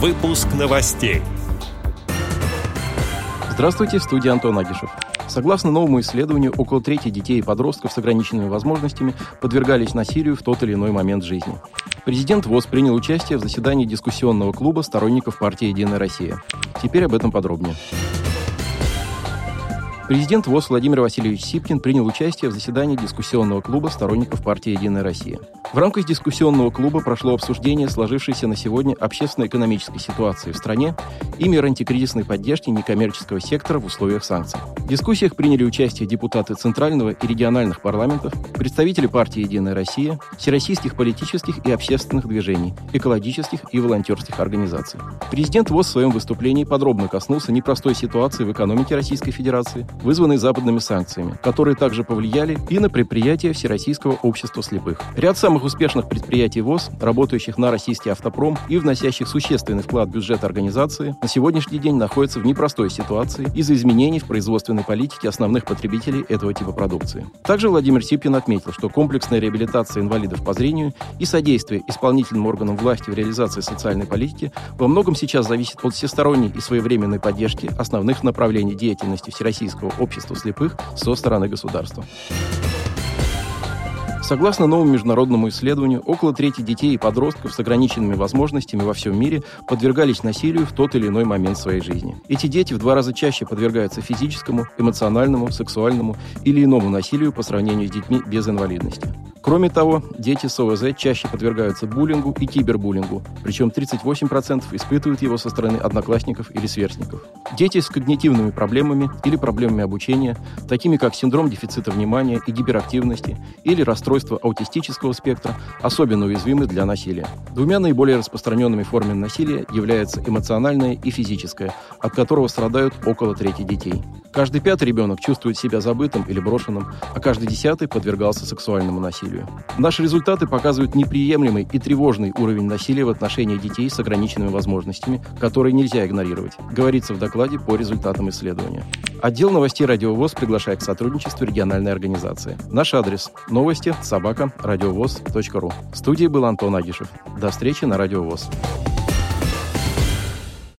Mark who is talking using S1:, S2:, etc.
S1: Выпуск новостей.
S2: Здравствуйте, в студии Антон Агишев. Согласно новому исследованию, около трети детей и подростков с ограниченными возможностями подвергались насилию в тот или иной момент жизни. Президент ВОЗ принял участие в заседании дискуссионного клуба сторонников партии «Единая Россия». Теперь об этом подробнее. Президент ВОЗ Владимир Васильевич Сипкин принял участие в заседании дискуссионного клуба сторонников партии «Единая Россия». В рамках дискуссионного клуба прошло обсуждение сложившейся на сегодня общественно-экономической ситуации в стране и мер антикризисной поддержки некоммерческого сектора в условиях санкций. В дискуссиях приняли участие депутаты Центрального и региональных парламентов, представители партии «Единая Россия», всероссийских политических и общественных движений, экологических и волонтерских организаций. Президент ВОЗ в своем выступлении подробно коснулся непростой ситуации в экономике Российской Федерации, вызванной западными санкциями, которые также повлияли и на предприятия Всероссийского общества слепых. Ряд самых успешных предприятий ВОЗ, работающих на российский автопром и вносящих существенный вклад в бюджет организации, на сегодняшний день находятся в непростой ситуации из-за изменений в производственной политике основных потребителей этого типа продукции. Также Владимир Сипкин отметил, что комплексная реабилитация инвалидов по зрению и содействие исполнительным органам власти в реализации социальной политики во многом сейчас зависит от всесторонней и своевременной поддержки основных направлений деятельности Всероссийского общества слепых со стороны государства. Согласно новому международному исследованию, около трети детей и подростков с ограниченными возможностями во всем мире подвергались насилию в тот или иной момент своей жизни. Эти дети в два раза чаще подвергаются физическому, эмоциональному, сексуальному или иному насилию по сравнению с детьми без инвалидности. Кроме того, дети с ОВЗ чаще подвергаются буллингу и кибербуллингу, причем 38% испытывают его со стороны одноклассников или сверстников. Дети с когнитивными проблемами или проблемами обучения, такими как синдром дефицита внимания и гиперактивности или расстройство аутистического спектра, особенно уязвимы для насилия. Двумя наиболее распространенными формами насилия являются эмоциональное и физическое, от которого страдают около трети детей. Каждый пятый ребенок чувствует себя забытым или брошенным, а каждый десятый подвергался сексуальному насилию. Наши результаты показывают неприемлемый и тревожный уровень насилия в отношении детей с ограниченными возможностями, который нельзя игнорировать, говорится в докладе по результатам исследования. Отдел новостей «Радиовоз» приглашает к сотрудничеству региональной организации. Наш адрес – новости собака радиовоз.ру. В студии был Антон Агишев. До встречи на «Радиовоз».